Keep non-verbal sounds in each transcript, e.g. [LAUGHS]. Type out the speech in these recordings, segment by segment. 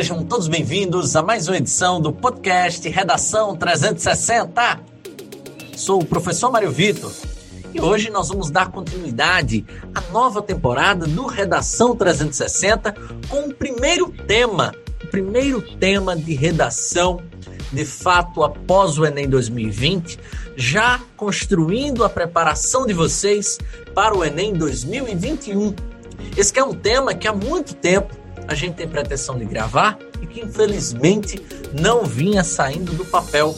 Sejam todos bem-vindos a mais uma edição do podcast Redação 360. Sou o professor Mário Vitor e hoje nós vamos dar continuidade à nova temporada do Redação 360 com o primeiro tema, o primeiro tema de redação de fato após o Enem 2020, já construindo a preparação de vocês para o Enem 2021. Esse é um tema que há muito tempo a gente tem pretensão de gravar e que infelizmente não vinha saindo do papel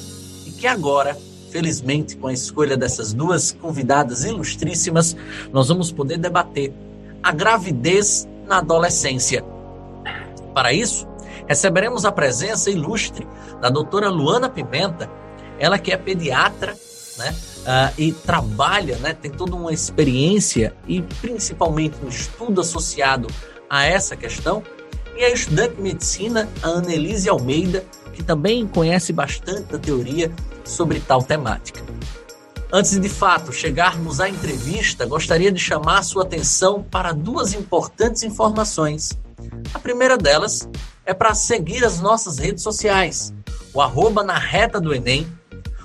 e que agora, felizmente, com a escolha dessas duas convidadas ilustríssimas, nós vamos poder debater a gravidez na adolescência. Para isso, receberemos a presença ilustre da doutora Luana Pimenta, ela que é pediatra, né? Uh, e trabalha, né, tem toda uma experiência e principalmente um estudo associado a essa questão, e a estudante de medicina, a Annelise Almeida, que também conhece bastante da teoria sobre tal temática. Antes de, de fato chegarmos à entrevista, gostaria de chamar sua atenção para duas importantes informações. A primeira delas é para seguir as nossas redes sociais, o arroba na reta do Enem,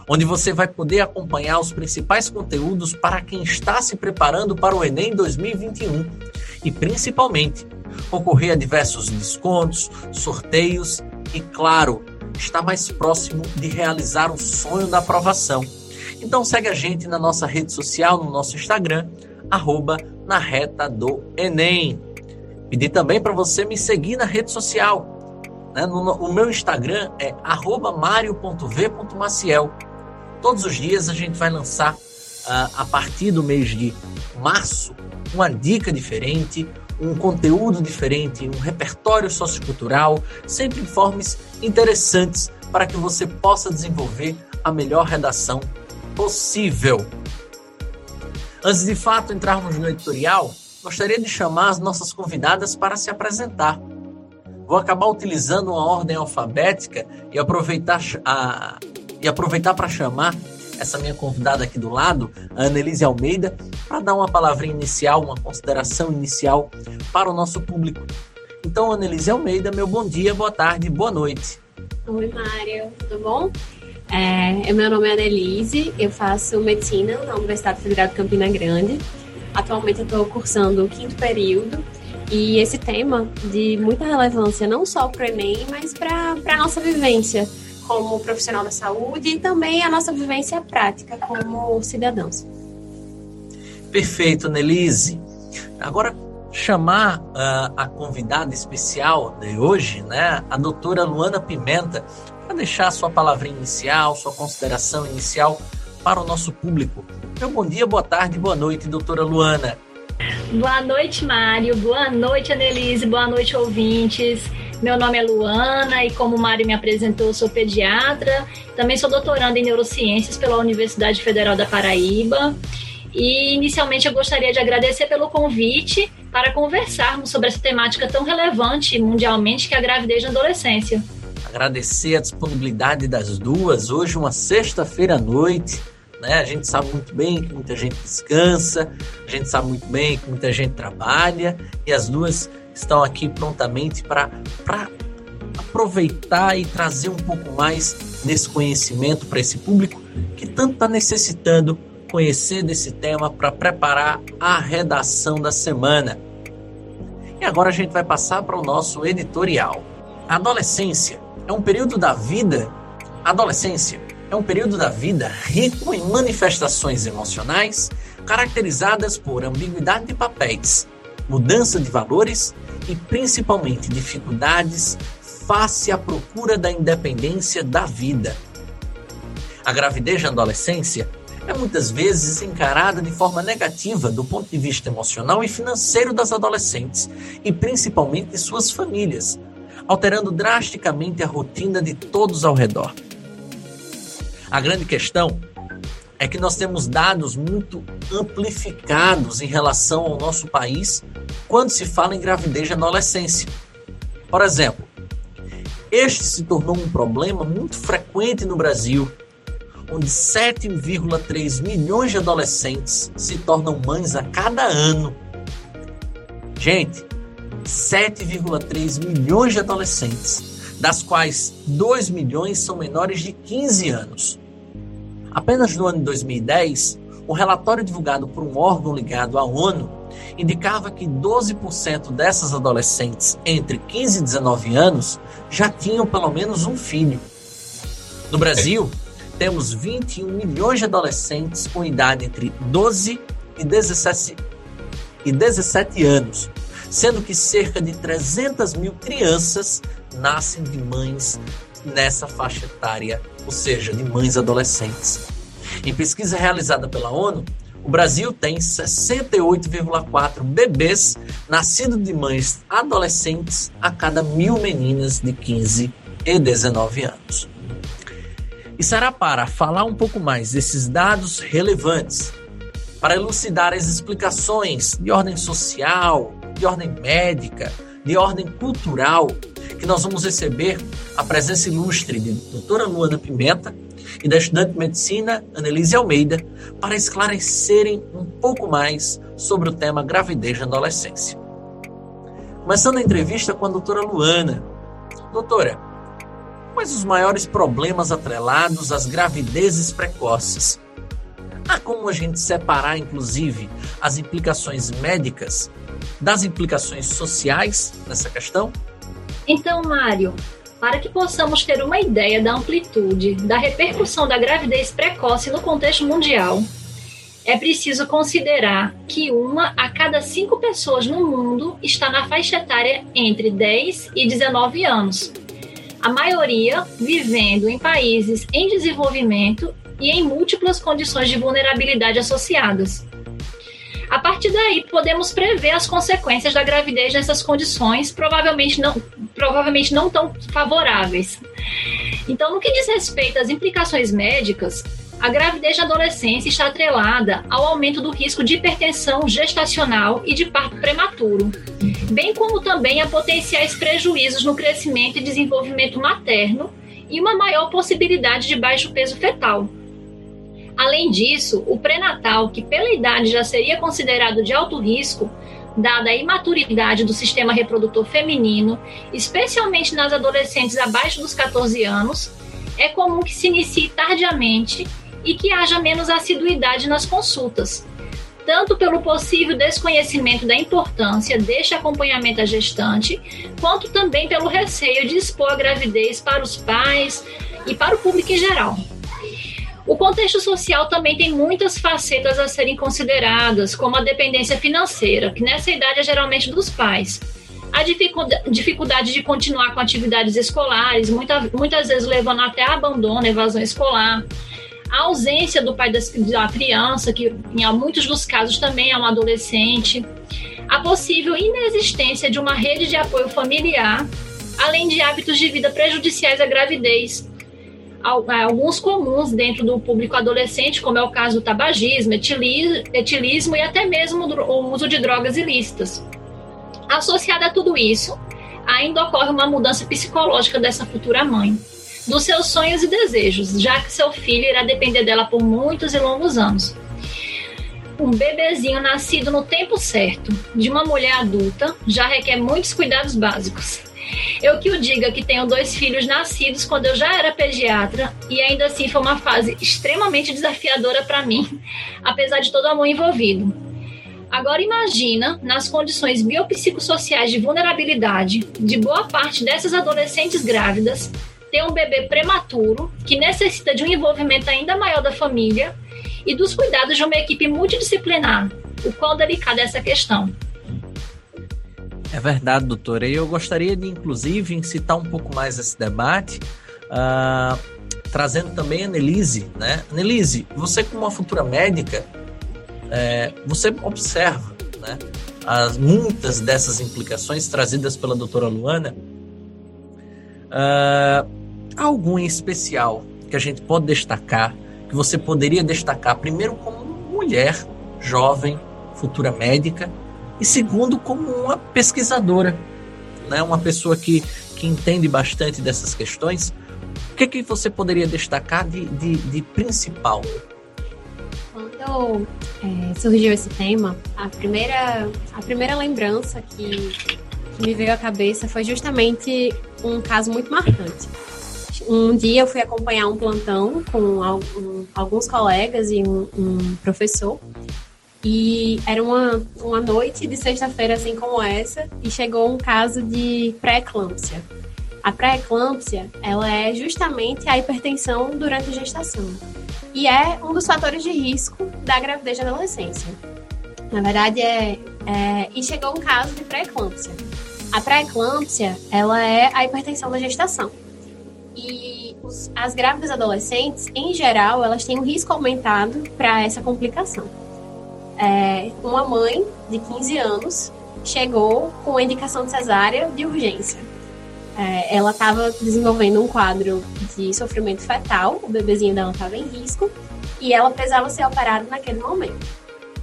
onde você vai poder acompanhar os principais conteúdos para quem está se preparando para o Enem 2021 e principalmente concorrer a diversos descontos, sorteios e, claro, estar mais próximo de realizar o sonho da aprovação. Então segue a gente na nossa rede social, no nosso Instagram, arroba na reta do Enem. Pedi também para você me seguir na rede social. Né? No, no, o meu Instagram é arroba mario.v.maciel. Todos os dias a gente vai lançar, uh, a partir do mês de março, uma dica diferente, um conteúdo diferente, um repertório sociocultural, sempre informes interessantes para que você possa desenvolver a melhor redação possível. Antes de fato entrarmos no editorial, gostaria de chamar as nossas convidadas para se apresentar. Vou acabar utilizando uma ordem alfabética e aproveitar, a, e aproveitar para chamar essa minha convidada aqui do lado, a Annelise Almeida, para dar uma palavrinha inicial, uma consideração inicial para o nosso público. Então, Annelise Almeida, meu bom dia, boa tarde, boa noite. Oi, Mário, tudo bom? É, meu nome é Annelise, eu faço medicina na Universidade Federal de Campina Grande. Atualmente estou cursando o quinto período e esse tema de muita relevância não só para o Enem, mas para a nossa vivência como profissional da saúde e também a nossa vivência prática como cidadãos. Perfeito, Nelise. Agora, chamar uh, a convidada especial de hoje, né, a doutora Luana Pimenta, para deixar sua palavrinha inicial, sua consideração inicial para o nosso público. Meu bom dia, boa tarde, boa noite, doutora Luana. Boa noite, Mário. Boa noite, Annelise. Boa noite, ouvintes. Meu nome é Luana e, como o Mário me apresentou, sou pediatra. Também sou doutoranda em neurociências pela Universidade Federal da Paraíba. E, inicialmente, eu gostaria de agradecer pelo convite para conversarmos sobre essa temática tão relevante mundialmente que é a gravidez na adolescência. Agradecer a disponibilidade das duas. Hoje, uma sexta-feira à noite. Né? A gente sabe muito bem que muita gente descansa, a gente sabe muito bem que muita gente trabalha e as duas estão aqui prontamente para aproveitar e trazer um pouco mais desse conhecimento para esse público que tanto está necessitando conhecer desse tema para preparar a redação da semana. E agora a gente vai passar para o nosso editorial. Adolescência é um período da vida. Adolescência é um período da vida rico em manifestações emocionais caracterizadas por ambiguidade de papéis, mudança de valores e principalmente dificuldades face à procura da independência da vida. A gravidez na adolescência é muitas vezes encarada de forma negativa do ponto de vista emocional e financeiro das adolescentes e principalmente de suas famílias, alterando drasticamente a rotina de todos ao redor. A grande questão é que nós temos dados muito amplificados em relação ao nosso país quando se fala em gravidez na adolescência. Por exemplo, este se tornou um problema muito frequente no Brasil, onde 7,3 milhões de adolescentes se tornam mães a cada ano. Gente, 7,3 milhões de adolescentes, das quais 2 milhões são menores de 15 anos. Apenas no ano de 2010, um relatório divulgado por um órgão ligado à ONU indicava que 12% dessas adolescentes entre 15 e 19 anos já tinham pelo menos um filho. No Brasil, temos 21 milhões de adolescentes com idade entre 12 e 17, e 17 anos, sendo que cerca de 300 mil crianças nascem de mães nessa faixa etária, ou seja, de mães adolescentes. Em pesquisa realizada pela ONU, o Brasil tem 68,4 bebês nascidos de mães adolescentes a cada mil meninas de 15 e 19 anos. E será para falar um pouco mais desses dados relevantes, para elucidar as explicações de ordem social, de ordem médica, de ordem cultural, que nós vamos receber a presença ilustre de doutora Luana Pimenta, e da estudante de medicina Annelise Almeida para esclarecerem um pouco mais sobre o tema gravidez na adolescência. Começando a entrevista com a doutora Luana. Doutora, quais os maiores problemas atrelados às gravidezes precoces? Há como a gente separar, inclusive, as implicações médicas das implicações sociais nessa questão? Então, Mário, para que possamos ter uma ideia da amplitude da repercussão da gravidez precoce no contexto mundial, é preciso considerar que uma a cada cinco pessoas no mundo está na faixa etária entre 10 e 19 anos. A maioria vivendo em países em desenvolvimento e em múltiplas condições de vulnerabilidade associadas. A partir daí, podemos prever as consequências da gravidez nessas condições, provavelmente não, provavelmente não tão favoráveis. Então, no que diz respeito às implicações médicas, a gravidez na adolescência está atrelada ao aumento do risco de hipertensão gestacional e de parto prematuro, bem como também a potenciais prejuízos no crescimento e desenvolvimento materno e uma maior possibilidade de baixo peso fetal. Além disso, o pré-natal, que pela idade já seria considerado de alto risco, dada a imaturidade do sistema reprodutor feminino, especialmente nas adolescentes abaixo dos 14 anos, é comum que se inicie tardiamente e que haja menos assiduidade nas consultas, tanto pelo possível desconhecimento da importância deste acompanhamento à gestante, quanto também pelo receio de expor a gravidez para os pais e para o público em geral. O contexto social também tem muitas facetas a serem consideradas, como a dependência financeira, que nessa idade é geralmente dos pais. A dificuldade de continuar com atividades escolares, muita, muitas vezes levando até abandono, evasão escolar. A ausência do pai da criança, que em muitos dos casos também é um adolescente. A possível inexistência de uma rede de apoio familiar, além de hábitos de vida prejudiciais à gravidez, alguns comuns dentro do público adolescente, como é o caso do tabagismo, etilismo e até mesmo o uso de drogas ilícitas. Associada a tudo isso, ainda ocorre uma mudança psicológica dessa futura mãe, dos seus sonhos e desejos, já que seu filho irá depender dela por muitos e longos anos. Um bebezinho nascido no tempo certo, de uma mulher adulta, já requer muitos cuidados básicos. Eu que o diga que tenho dois filhos nascidos quando eu já era pediatra e ainda assim foi uma fase extremamente desafiadora para mim, apesar de todo o amor envolvido. Agora imagina, nas condições biopsicossociais de vulnerabilidade de boa parte dessas adolescentes grávidas, ter um bebê prematuro que necessita de um envolvimento ainda maior da família e dos cuidados de uma equipe multidisciplinar. O quão delicada é essa questão. É verdade, doutora. E eu gostaria de, inclusive, incitar um pouco mais esse debate, uh, trazendo também a Nelise. Né? Nelise, você como uma futura médica, é, você observa né, as, muitas dessas implicações trazidas pela doutora Luana. Uh, algum em especial que a gente pode destacar, que você poderia destacar, primeiro como mulher jovem, futura médica, e segundo, como uma pesquisadora, né? uma pessoa que, que entende bastante dessas questões. O que, que você poderia destacar de, de, de principal? Quando é, surgiu esse tema, a primeira, a primeira lembrança que, que me veio à cabeça foi justamente um caso muito marcante. Um dia eu fui acompanhar um plantão com alguns colegas e um, um professor. E era uma, uma noite de sexta-feira, assim como essa, e chegou um caso de pré-eclâmpsia. A pré-eclâmpsia, ela é justamente a hipertensão durante a gestação. E é um dos fatores de risco da gravidez da adolescência. Na verdade, é, é e chegou um caso de pré-eclâmpsia. A pré-eclâmpsia, ela é a hipertensão da gestação. E os, as grávidas adolescentes, em geral, elas têm um risco aumentado para essa complicação. É, uma mãe de 15 anos chegou com a indicação de cesárea de urgência. É, ela estava desenvolvendo um quadro de sofrimento fetal, o bebezinho dela estava em risco, e ela precisava ser operada naquele momento.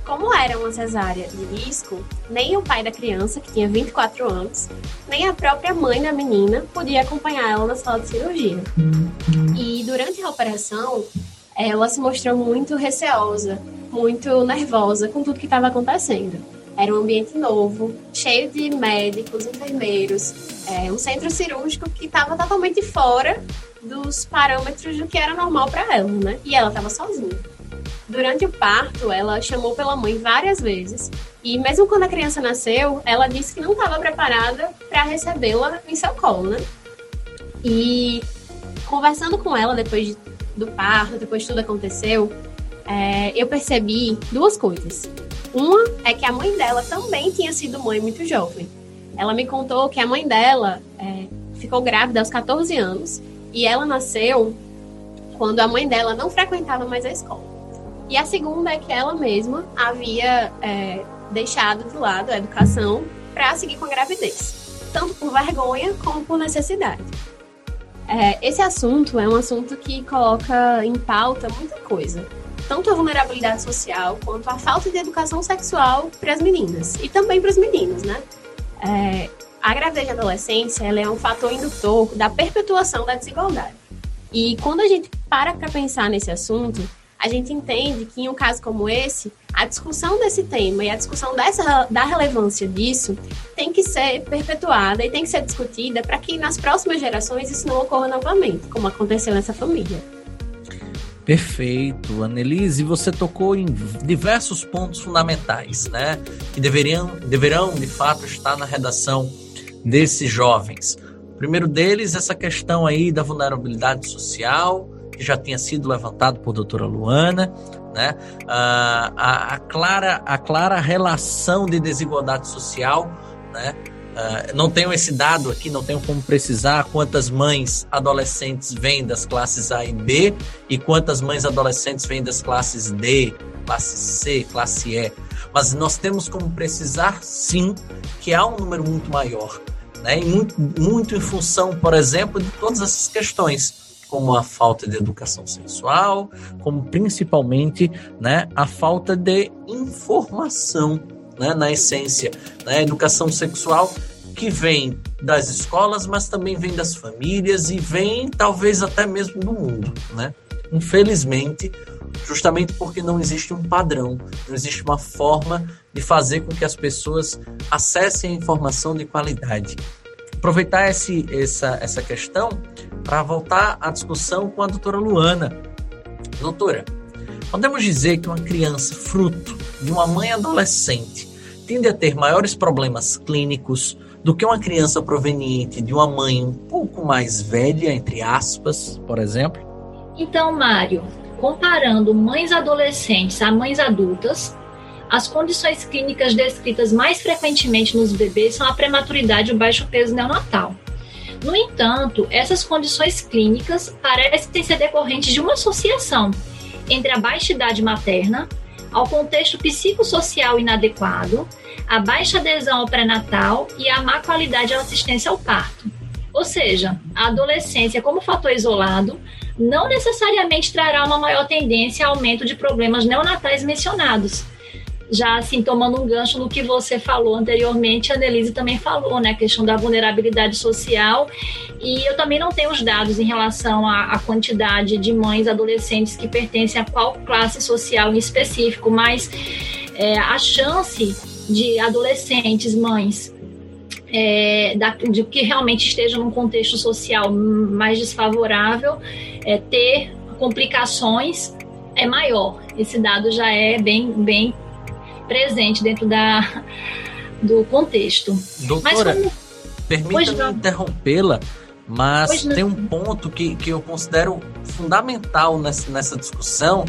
Como era uma cesárea de risco, nem o pai da criança, que tinha 24 anos, nem a própria mãe da menina podia acompanhar ela na sala de cirurgia. E durante a operação, ela se mostrou muito receosa, muito nervosa com tudo que estava acontecendo. Era um ambiente novo, cheio de médicos, enfermeiros, é, um centro cirúrgico que estava totalmente fora dos parâmetros do que era normal para ela, né? E ela estava sozinha. Durante o parto, ela chamou pela mãe várias vezes. E mesmo quando a criança nasceu, ela disse que não estava preparada para recebê-la em seu colo, né? E conversando com ela depois de, do parto, depois de tudo aconteceu, é, eu percebi duas coisas. Uma é que a mãe dela também tinha sido mãe muito jovem. Ela me contou que a mãe dela é, ficou grávida aos 14 anos e ela nasceu quando a mãe dela não frequentava mais a escola. E a segunda é que ela mesma havia é, deixado de lado a educação para seguir com a gravidez, tanto por vergonha como por necessidade. É, esse assunto é um assunto que coloca em pauta muita coisa, tanto a vulnerabilidade social quanto a falta de educação sexual para as meninas e também para os meninos, né? É, a gravidez de adolescência ela é um fator indutor da perpetuação da desigualdade. E quando a gente para para pensar nesse assunto, a gente entende que em um caso como esse, a discussão desse tema e a discussão dessa, da relevância disso tem que ser perpetuada e tem que ser discutida para que nas próximas gerações isso não ocorra novamente, como aconteceu nessa família. Perfeito, Annelise, você tocou em diversos pontos fundamentais, né, que deveriam, deverão de fato estar na redação desses jovens. O primeiro deles, essa questão aí da vulnerabilidade social, que já tinha sido levantado por doutora Luana, né? Ah, a, a, clara, a clara relação de desigualdade social, né? Ah, não tenho esse dado aqui, não tenho como precisar quantas mães adolescentes vêm das classes A e B e quantas mães adolescentes vêm das classes D, classe C, classe E. Mas nós temos como precisar, sim, que há um número muito maior. Né? E muito, muito em função, por exemplo, de todas essas questões como a falta de educação sexual, como principalmente né, a falta de informação né, na essência. Né, educação sexual que vem das escolas, mas também vem das famílias e vem talvez até mesmo do mundo. Né? Infelizmente, justamente porque não existe um padrão, não existe uma forma de fazer com que as pessoas acessem a informação de qualidade. Aproveitar esse, essa, essa questão para voltar à discussão com a doutora Luana. Doutora, podemos dizer que uma criança fruto de uma mãe adolescente tende a ter maiores problemas clínicos do que uma criança proveniente de uma mãe um pouco mais velha, entre aspas, por exemplo? Então, Mário, comparando mães adolescentes a mães adultas, as condições clínicas descritas mais frequentemente nos bebês são a prematuridade e o baixo peso neonatal. No entanto, essas condições clínicas parecem ser decorrentes de uma associação entre a baixa idade materna, ao contexto psicossocial inadequado, a baixa adesão ao pré-natal e a má qualidade da assistência ao parto. Ou seja, a adolescência como fator isolado não necessariamente trará uma maior tendência ao aumento de problemas neonatais mencionados, já assim, tomando um gancho no que você falou anteriormente, a Annelise também falou, né? A questão da vulnerabilidade social. E eu também não tenho os dados em relação à, à quantidade de mães adolescentes que pertencem a qual classe social em específico, mas é, a chance de adolescentes, mães, é, da, de que realmente esteja num contexto social mais desfavorável, é, ter complicações é maior. Esse dado já é bem, bem presente dentro da, do contexto. Doutora, como... permita-me interrompê-la, mas tem um ponto que, que eu considero fundamental nessa, nessa discussão,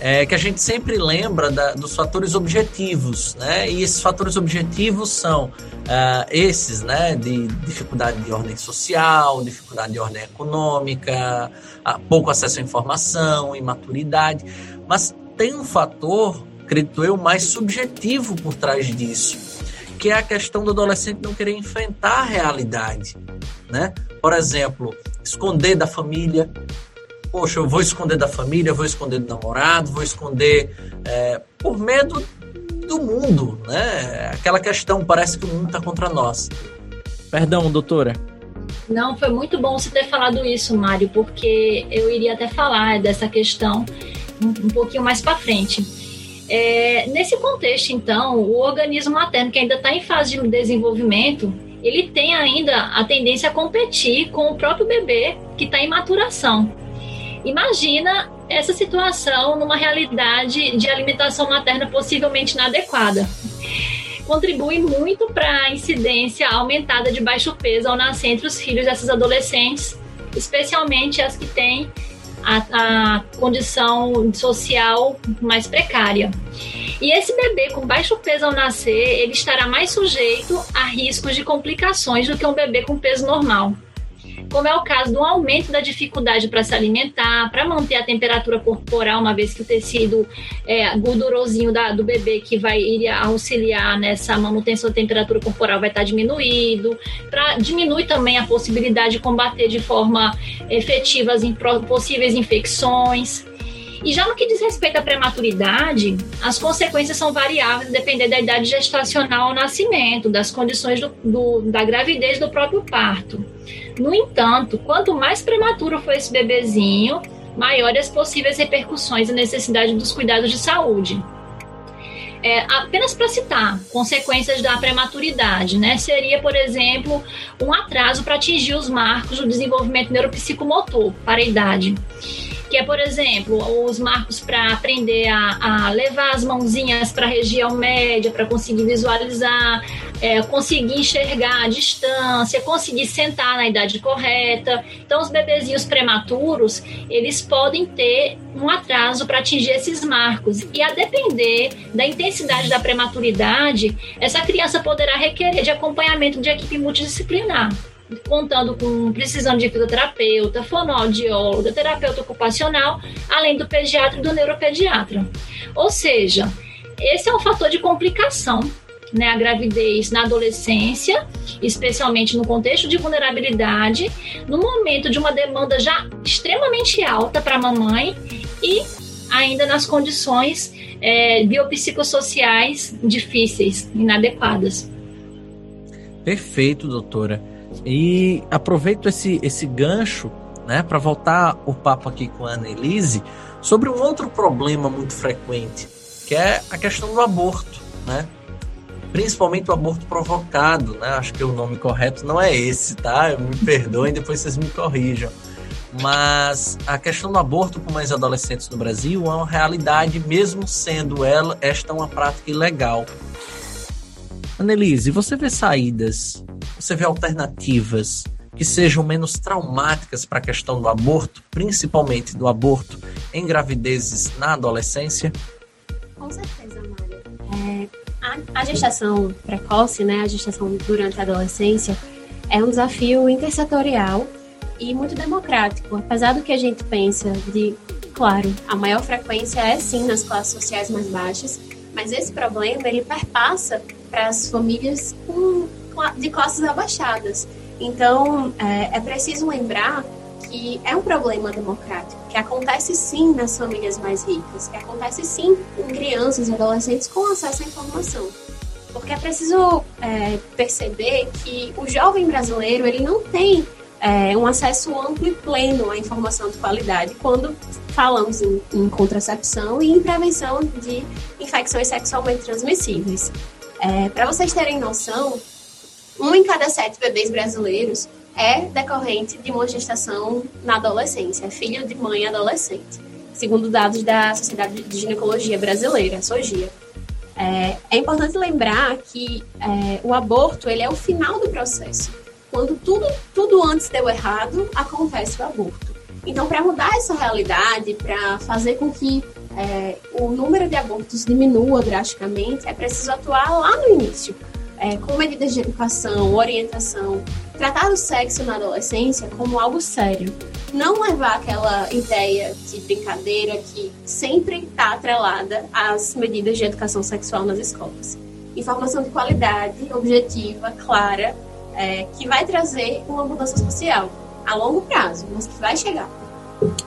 é que a gente sempre lembra da, dos fatores objetivos, né? E esses fatores objetivos são uh, esses, né? De dificuldade de ordem social, dificuldade de ordem econômica, uh, pouco acesso à informação, imaturidade. Mas tem um fator, acredito eu, mais subjetivo por trás disso, que é a questão do adolescente não querer enfrentar a realidade, né? Por exemplo, esconder da família, poxa, eu vou esconder da família, vou esconder do namorado, vou esconder é, por medo do mundo, né? Aquela questão, parece que o mundo está contra nós. Perdão, doutora. Não, foi muito bom você ter falado isso, Mário, porque eu iria até falar dessa questão um, um pouquinho mais para frente. É, nesse contexto, então, o organismo materno que ainda está em fase de desenvolvimento, ele tem ainda a tendência a competir com o próprio bebê que está em maturação. Imagina essa situação numa realidade de alimentação materna possivelmente inadequada. Contribui muito para a incidência aumentada de baixo peso ao nascer entre os filhos dessas adolescentes, especialmente as que têm a, a condição social mais precária. E esse bebê com baixo peso ao nascer, ele estará mais sujeito a riscos de complicações do que um bebê com peso normal como é o caso do aumento da dificuldade para se alimentar, para manter a temperatura corporal, uma vez que o tecido é, gordurosinho da, do bebê que vai ir auxiliar nessa manutenção da temperatura corporal vai estar tá diminuído, para diminuir também a possibilidade de combater de forma efetiva as possíveis infecções. E já no que diz respeito à prematuridade, as consequências são variáveis dependendo da idade gestacional ao nascimento, das condições do, do, da gravidez do próprio parto. No entanto, quanto mais prematuro for esse bebezinho, maiores as possíveis repercussões e necessidade dos cuidados de saúde. É, apenas para citar, consequências da prematuridade, né? Seria, por exemplo, um atraso para atingir os marcos do desenvolvimento neuropsicomotor para a idade que é, por exemplo, os marcos para aprender a, a, levar as mãozinhas para a região média, para conseguir visualizar, é, conseguir enxergar a distância, conseguir sentar na idade correta. Então, os bebezinhos prematuros, eles podem ter um atraso para atingir esses marcos. E a depender da intensidade da prematuridade, essa criança poderá requerer de acompanhamento de equipe multidisciplinar contando com precisão de fisioterapeuta, fonoaudióloga, terapeuta ocupacional, além do pediatra e do neuropediatra. Ou seja, esse é um fator de complicação né, a gravidez na adolescência, especialmente no contexto de vulnerabilidade, no momento de uma demanda já extremamente alta para a mamãe e ainda nas condições é, biopsicossociais difíceis, inadequadas. Perfeito, doutora. E aproveito esse, esse gancho né, para voltar o papo aqui com a Annelise sobre um outro problema muito frequente, que é a questão do aborto, né? Principalmente o aborto provocado, né? Acho que o nome correto não é esse, tá? Me perdoem, depois vocês me corrijam. Mas a questão do aborto com mães adolescentes no Brasil é uma realidade, mesmo sendo ela esta uma prática ilegal. Annelise, você vê saídas você vê alternativas que sejam menos traumáticas para a questão do aborto, principalmente do aborto em gravidezes na adolescência? Com certeza, Mário. É, a, a, gestação precoce, né, a gestação durante a adolescência, é um desafio intersetorial e muito democrático. Apesar do que a gente pensa de, claro, a maior frequência é sim nas classes sociais mais baixas, mas esse problema ele perpassa para as famílias com de classes abaixadas. Então, é, é preciso lembrar que é um problema democrático, que acontece sim nas famílias mais ricas, que acontece sim em crianças e adolescentes com acesso à informação. Porque é preciso é, perceber que o jovem brasileiro ele não tem é, um acesso amplo e pleno à informação de qualidade quando falamos em, em contracepção e em prevenção de infecções sexualmente transmissíveis. É, Para vocês terem noção, um em cada sete bebês brasileiros é decorrente de uma gestação na adolescência, é filho de mãe adolescente, segundo dados da Sociedade de Ginecologia Brasileira, SOGIA. É, é importante lembrar que é, o aborto ele é o final do processo. Quando tudo, tudo antes deu errado, acontece o aborto. Então, para mudar essa realidade, para fazer com que é, o número de abortos diminua drasticamente, é preciso atuar lá no início, é, com medidas de educação, orientação, tratar o sexo na adolescência como algo sério. Não levar aquela ideia de brincadeira que sempre está atrelada às medidas de educação sexual nas escolas. Informação de qualidade, objetiva, clara, é, que vai trazer uma mudança social a longo prazo, mas que vai chegar.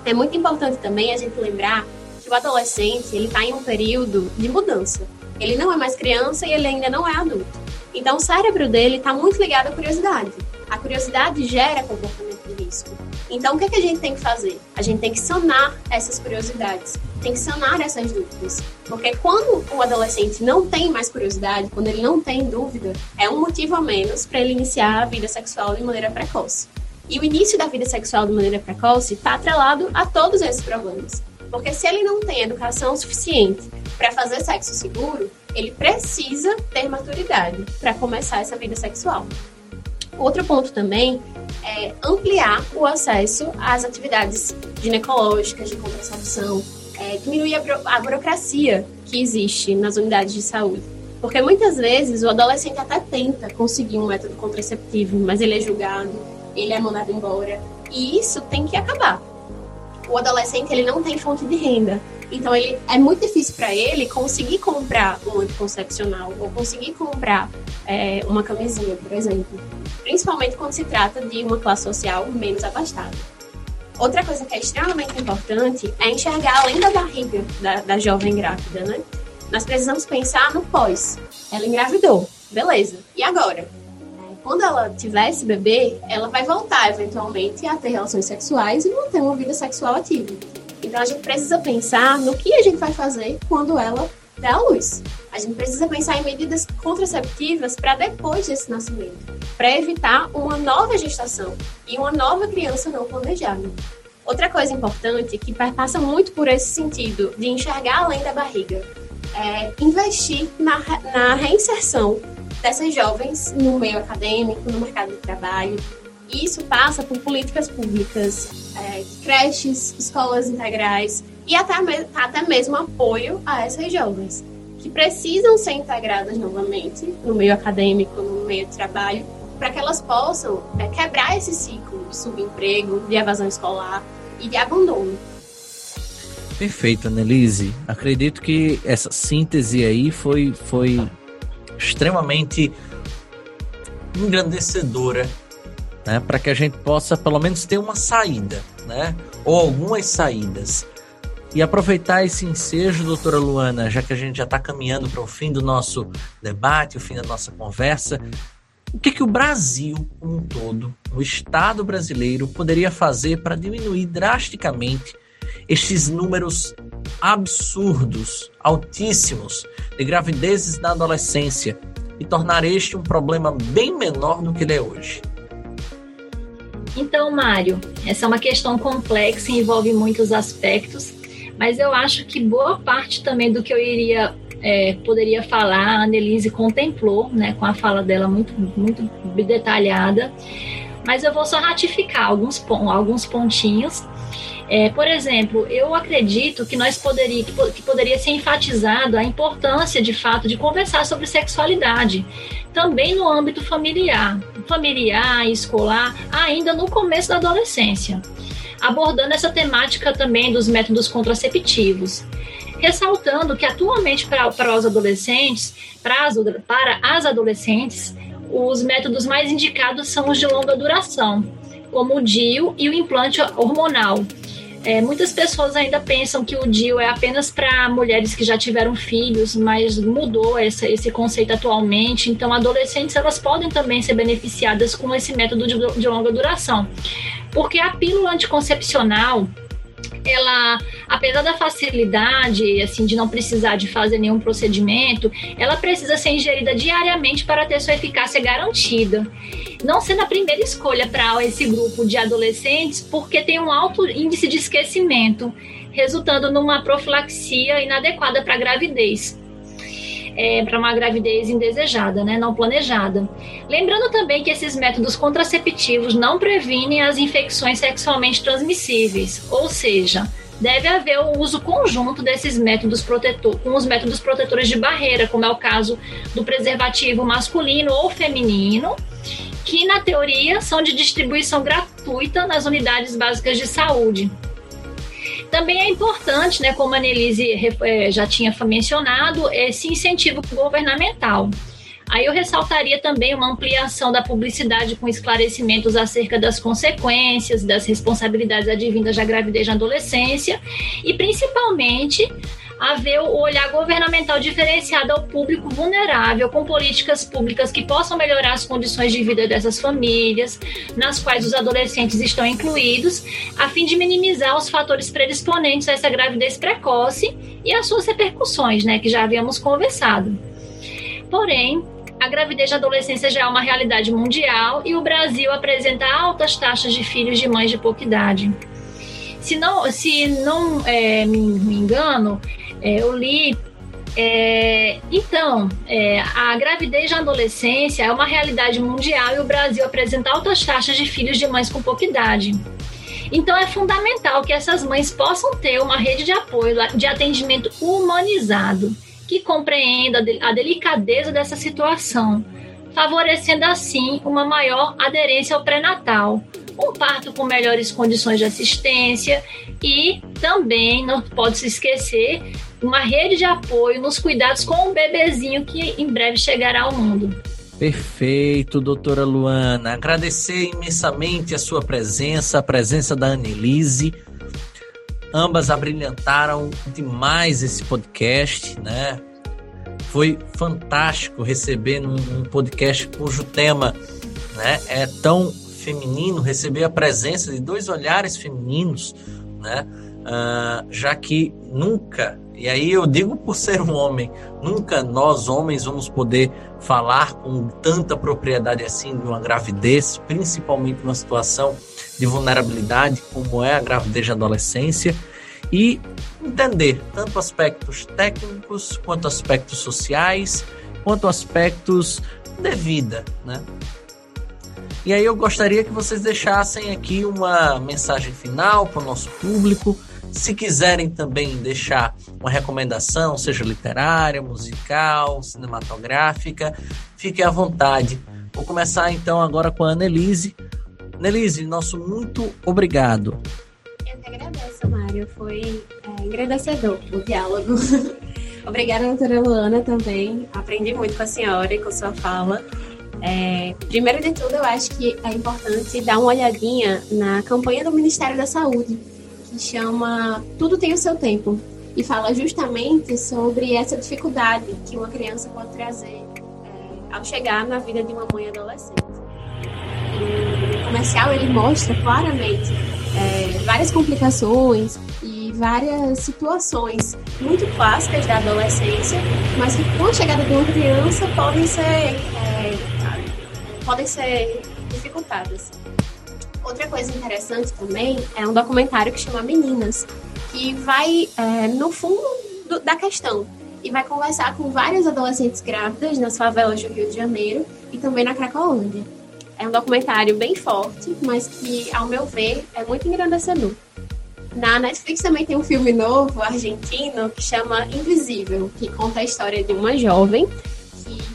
É muito importante também a gente lembrar que o adolescente ele está em um período de mudança. Ele não é mais criança e ele ainda não é adulto. Então o cérebro dele está muito ligado à curiosidade. A curiosidade gera comportamento de risco. Então o que, é que a gente tem que fazer? A gente tem que sanar essas curiosidades, tem que sanar essas dúvidas. Porque quando o adolescente não tem mais curiosidade, quando ele não tem dúvida, é um motivo a menos para ele iniciar a vida sexual de maneira precoce. E o início da vida sexual de maneira precoce está atrelado a todos esses problemas. Porque se ele não tem educação suficiente para fazer sexo seguro, ele precisa ter maturidade para começar essa vida sexual. Outro ponto também é ampliar o acesso às atividades ginecológicas, de contracepção, é, diminuir a, buro a burocracia que existe nas unidades de saúde. Porque muitas vezes o adolescente até tenta conseguir um método contraceptivo, mas ele é julgado, ele é mandado embora. E isso tem que acabar. O adolescente ele não tem fonte de renda. Então ele é muito difícil para ele conseguir comprar um anticoncepcional ou conseguir comprar é, uma camisinha, por exemplo. Principalmente quando se trata de uma classe social menos abastada. Outra coisa que é extremamente importante é enxergar além da barriga da, da jovem grávida, né? Nós precisamos pensar no pós. Ela engravidou, beleza. E agora? Quando ela tiver esse bebê, ela vai voltar eventualmente a ter relações sexuais e manter uma vida sexual ativa. Então a gente precisa pensar no que a gente vai fazer quando ela der a luz. A gente precisa pensar em medidas contraceptivas para depois desse nascimento, para evitar uma nova gestação e uma nova criança não planejada. Outra coisa importante que passa muito por esse sentido de enxergar além da barriga é investir na, na reinserção dessas jovens no meio acadêmico, no mercado de trabalho. E isso passa por políticas públicas, é, creches, escolas integrais e até, até mesmo apoio a essas jovens, que precisam ser integradas novamente no meio acadêmico, no meio de trabalho, para que elas possam é, quebrar esse ciclo de subemprego, de evasão escolar e de abandono. Perfeito, Annelise. Acredito que essa síntese aí foi, foi extremamente engrandecedora, né, para que a gente possa pelo menos ter uma saída, né, ou algumas saídas. E aproveitar esse ensejo, doutora Luana, já que a gente já está caminhando para o fim do nosso debate, o fim da nossa conversa, o que, que o Brasil, como um todo, o Estado brasileiro, poderia fazer para diminuir drasticamente estes números absurdos, altíssimos, de gravidezes na adolescência e tornar este um problema bem menor do que ele é hoje? Então, Mário, essa é uma questão complexa e envolve muitos aspectos, mas eu acho que boa parte também do que eu iria é, poderia falar, a Annelise contemplou, né, com a fala dela muito, muito detalhada, mas eu vou só ratificar alguns, alguns pontinhos é, por exemplo, eu acredito que nós poderia, que, que poderia ser enfatizado a importância, de fato, de conversar sobre sexualidade, também no âmbito familiar, familiar, escolar, ainda no começo da adolescência, abordando essa temática também dos métodos contraceptivos. Ressaltando que atualmente para, os adolescentes, para as, para as adolescentes, os métodos mais indicados são os de longa duração, como o DIU e o implante hormonal, é, muitas pessoas ainda pensam que o DIU é apenas para mulheres que já tiveram filhos, mas mudou essa, esse conceito atualmente. Então, adolescentes elas podem também ser beneficiadas com esse método de, de longa duração, porque a pílula anticoncepcional ela apesar da facilidade, assim, de não precisar de fazer nenhum procedimento, ela precisa ser ingerida diariamente para ter sua eficácia garantida. Não sendo a primeira escolha para esse grupo de adolescentes, porque tem um alto índice de esquecimento, resultando numa profilaxia inadequada para a gravidez é, para uma gravidez indesejada, né, não planejada. Lembrando também que esses métodos contraceptivos não previnem as infecções sexualmente transmissíveis, ou seja, deve haver o uso conjunto desses métodos protetor, com os métodos protetores de barreira, como é o caso do preservativo masculino ou feminino, que na teoria são de distribuição gratuita nas unidades básicas de saúde. Também é importante, né, como a Annelise eh, já tinha mencionado, esse incentivo governamental. Aí eu ressaltaria também uma ampliação da publicidade com esclarecimentos acerca das consequências, das responsabilidades advindas da gravidez na adolescência e principalmente haver o olhar governamental diferenciado ao público vulnerável, com políticas públicas que possam melhorar as condições de vida dessas famílias, nas quais os adolescentes estão incluídos, a fim de minimizar os fatores predisponentes a essa gravidez precoce e as suas repercussões, né, que já havíamos conversado. Porém, a gravidez na adolescência já é uma realidade mundial e o Brasil apresenta altas taxas de filhos de mães de pouca idade. Se não, se não é, me, engano, eu li. É, então, é, a gravidez na adolescência é uma realidade mundial e o Brasil apresenta altas taxas de filhos de mães com pouca idade. Então, é fundamental que essas mães possam ter uma rede de apoio, de atendimento humanizado, que compreenda a delicadeza dessa situação, favorecendo assim uma maior aderência ao pré-natal, um parto com melhores condições de assistência e também não pode se esquecer uma rede de apoio nos cuidados com o bebezinho que em breve chegará ao mundo. Perfeito, doutora Luana. Agradecer imensamente a sua presença, a presença da Annelise. Ambas abrilhantaram demais esse podcast, né? Foi fantástico receber num, podcast cujo tema né, é tão feminino, receber a presença de dois olhares femininos, né? Uh, já que nunca, e aí eu digo por ser um homem, nunca nós homens vamos poder falar com tanta propriedade assim de uma gravidez, principalmente numa situação de vulnerabilidade como é a gravidez de adolescência, e entender tanto aspectos técnicos quanto aspectos sociais, quanto aspectos de vida, né? E aí eu gostaria que vocês deixassem aqui uma mensagem final para o nosso público. Se quiserem também deixar uma recomendação, seja literária, musical, cinematográfica, fiquem à vontade. Vou começar então agora com a Annelise. Annelise, nosso muito obrigado. Eu que agradeço, Mário. Foi é, engrandecedor o diálogo. [LAUGHS] Obrigada, doutora Luana, também. Aprendi muito com a senhora e com sua fala. É, primeiro de tudo, eu acho que é importante dar uma olhadinha na campanha do Ministério da Saúde, que chama Tudo Tem o Seu Tempo, e fala justamente sobre essa dificuldade que uma criança pode trazer é, ao chegar na vida de uma mãe adolescente. o comercial ele mostra claramente é, várias complicações e várias situações muito clássicas da adolescência, mas que com a chegada de uma criança podem ser é, podem ser dificultadas. Outra coisa interessante também é um documentário que chama Meninas, que vai é, no fundo do, da questão e vai conversar com várias adolescentes grávidas nas favelas do Rio de Janeiro e também na Cracolândia. É um documentário bem forte, mas que, ao meu ver, é muito engrandecedor. Na Netflix também tem um filme novo argentino que chama Invisível, que conta a história de uma jovem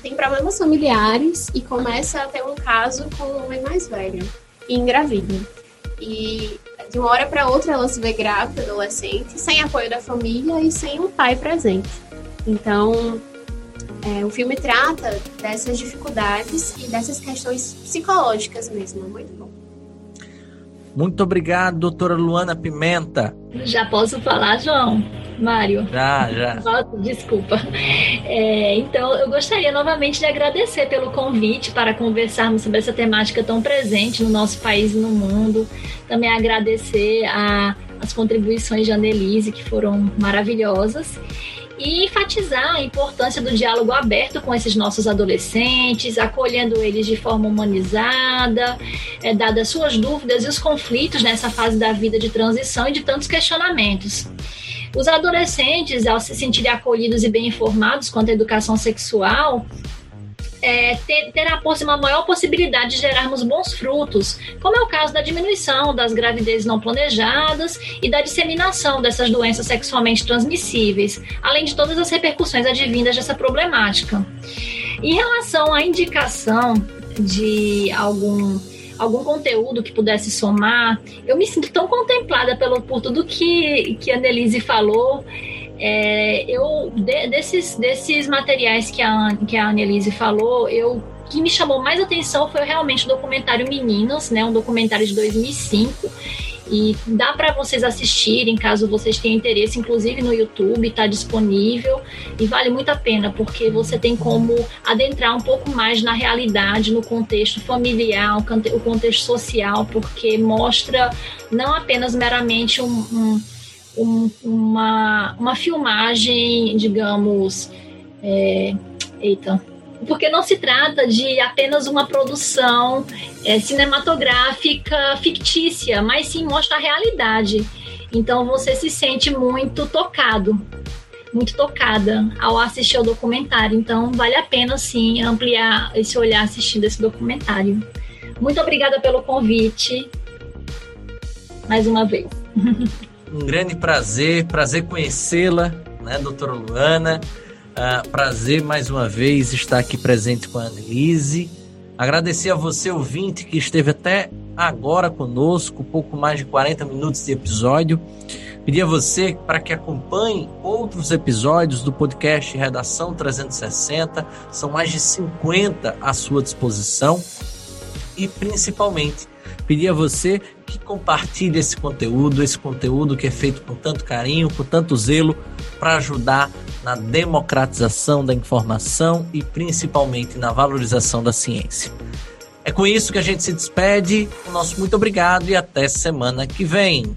tem problemas familiares e começa a ter um caso com um homem mais velho e engravida. E de uma hora para outra ela se vê grávida, adolescente, sem apoio da família e sem um pai presente. Então, é, o filme trata dessas dificuldades e dessas questões psicológicas mesmo. Muito bom. Muito obrigado, doutora Luana Pimenta. Já posso falar, João? Mário. Já, já. Nossa, desculpa. É, então, eu gostaria novamente de agradecer pelo convite para conversarmos sobre essa temática tão presente no nosso país e no mundo. Também agradecer a as contribuições de Annelise, que foram maravilhosas e enfatizar a importância do diálogo aberto com esses nossos adolescentes, acolhendo eles de forma humanizada, é, dadas suas dúvidas e os conflitos nessa fase da vida de transição e de tantos questionamentos. Os adolescentes, ao se sentirem acolhidos e bem informados quanto à educação sexual, é, ter, terá uma maior possibilidade de gerarmos bons frutos, como é o caso da diminuição das gravidezes não planejadas e da disseminação dessas doenças sexualmente transmissíveis, além de todas as repercussões advindas dessa problemática. Em relação à indicação de algum algum conteúdo que pudesse somar, eu me sinto tão contemplada pelo, por tudo que, que a Annelise falou é, eu de, desses, desses materiais que a, que a Annelise falou, eu que me chamou mais atenção foi realmente o documentário Meninas, né, um documentário de 2005 e dá para vocês assistirem caso vocês tenham interesse, inclusive no YouTube está disponível. E vale muito a pena porque você tem como adentrar um pouco mais na realidade, no contexto familiar, o contexto social, porque mostra não apenas meramente um, um um, uma, uma filmagem, digamos. É, eita. Porque não se trata de apenas uma produção é, cinematográfica fictícia, mas sim mostra a realidade. Então você se sente muito tocado, muito tocada ao assistir o documentário. Então vale a pena sim ampliar esse olhar assistindo esse documentário. Muito obrigada pelo convite. Mais uma vez. [LAUGHS] Um grande prazer, prazer conhecê-la, né, doutora Luana. Uh, prazer mais uma vez estar aqui presente com a Annelise. Agradecer a você, ouvinte, que esteve até agora conosco, pouco mais de 40 minutos de episódio. Pedir a você para que acompanhe outros episódios do podcast Redação 360. São mais de 50 à sua disposição. E principalmente pedir a você que compartilhe esse conteúdo, esse conteúdo que é feito com tanto carinho, com tanto zelo, para ajudar na democratização da informação e principalmente na valorização da ciência. É com isso que a gente se despede. O nosso muito obrigado e até semana que vem.